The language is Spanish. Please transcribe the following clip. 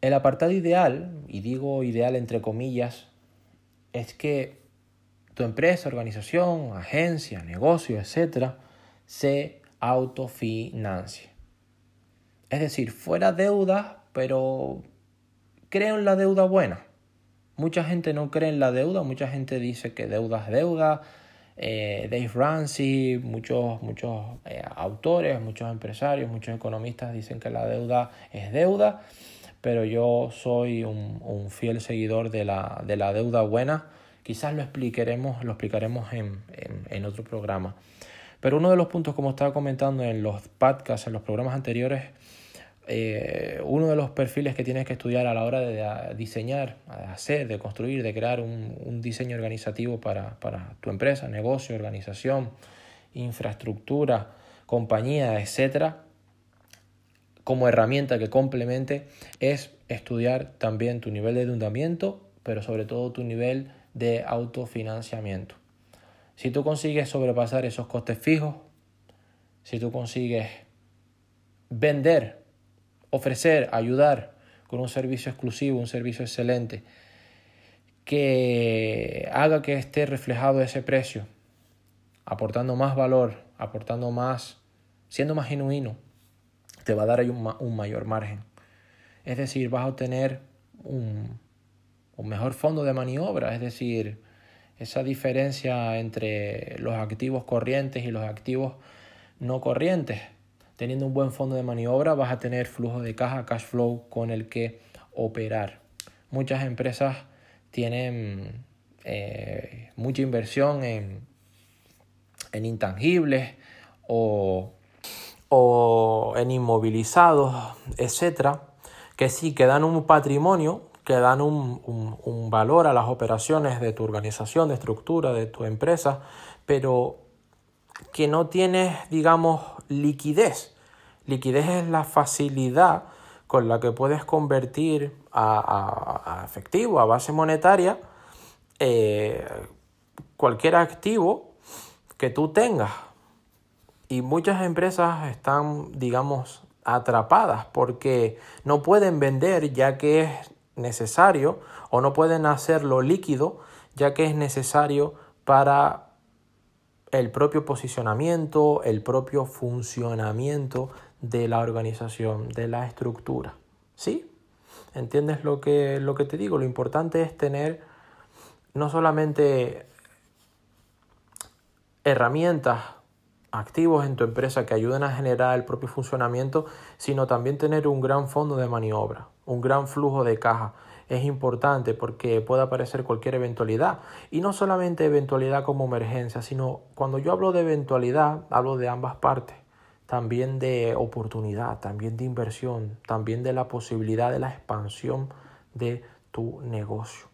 El apartado ideal, y digo ideal entre comillas, es que tu empresa, organización, agencia, negocio, etcétera, se autofinancie. Es decir, fuera deuda, pero creo en la deuda buena. Mucha gente no cree en la deuda, mucha gente dice que deuda es deuda. Eh, Dave Ramsey, muchos, muchos eh, autores, muchos empresarios, muchos economistas dicen que la deuda es deuda, pero yo soy un, fiel seguidor de la, de la, deuda buena. Quizás lo explicaremos, lo explicaremos en, en otro programa. Pero uno de los puntos, como estaba comentando en los podcasts, en los programas anteriores, eh, uno de los perfiles que tienes que estudiar a la hora de diseñar, de hacer, de construir, de crear un, diseño organizativo para, tu empresa, negocio, organización, infraestructura, compañía, etcétera, como herramienta que complemente, es estudiar también tu nivel de endeudamiento, pero sobre todo tu nivel de autofinanciamiento. Si tú consigues sobrepasar esos costes fijos, si tú consigues vender ofrecer, ayudar con un servicio exclusivo, un servicio excelente, que haga que esté reflejado ese precio, aportando más valor, aportando más, siendo más genuino, te va a dar un, un mayor margen. Es decir, vas a obtener un, un mejor fondo de maniobra, es decir, esa diferencia entre los activos corrientes y los activos no corrientes Teniendo un buen fondo de maniobra vas a tener flujo de caja, cash flow con el que operar. Muchas empresas tienen eh, mucha inversión en, en intangibles o, o, en inmovilizados, etcétera, que sí, que dan un patrimonio, que dan un, un valor a las operaciones de tu organización, de estructura, de tu empresa, pero que no tienes, digamos, liquidez. Liquidez es la facilidad con la que puedes convertir a, efectivo, a base monetaria, eh, cualquier activo que tú tengas. Y muchas empresas están, digamos, atrapadas porque no pueden vender ya que es necesario o no pueden hacerlo líquido ya que es necesario para el propio posicionamiento, el propio funcionamiento de la organización, de la estructura. ¿Sí? ¿Entiendes lo que, lo que te digo? Lo importante es tener no solamente herramientas, activos en tu empresa que ayuden a generar el propio funcionamiento, sino también tener un gran fondo de maniobra, un gran flujo de caja es importante porque puede aparecer cualquier eventualidad. Y no solamente eventualidad como emergencia, sino cuando yo hablo de eventualidad, hablo de ambas partes. También de oportunidad, también de inversión, también de la posibilidad de la expansión de tu negocio.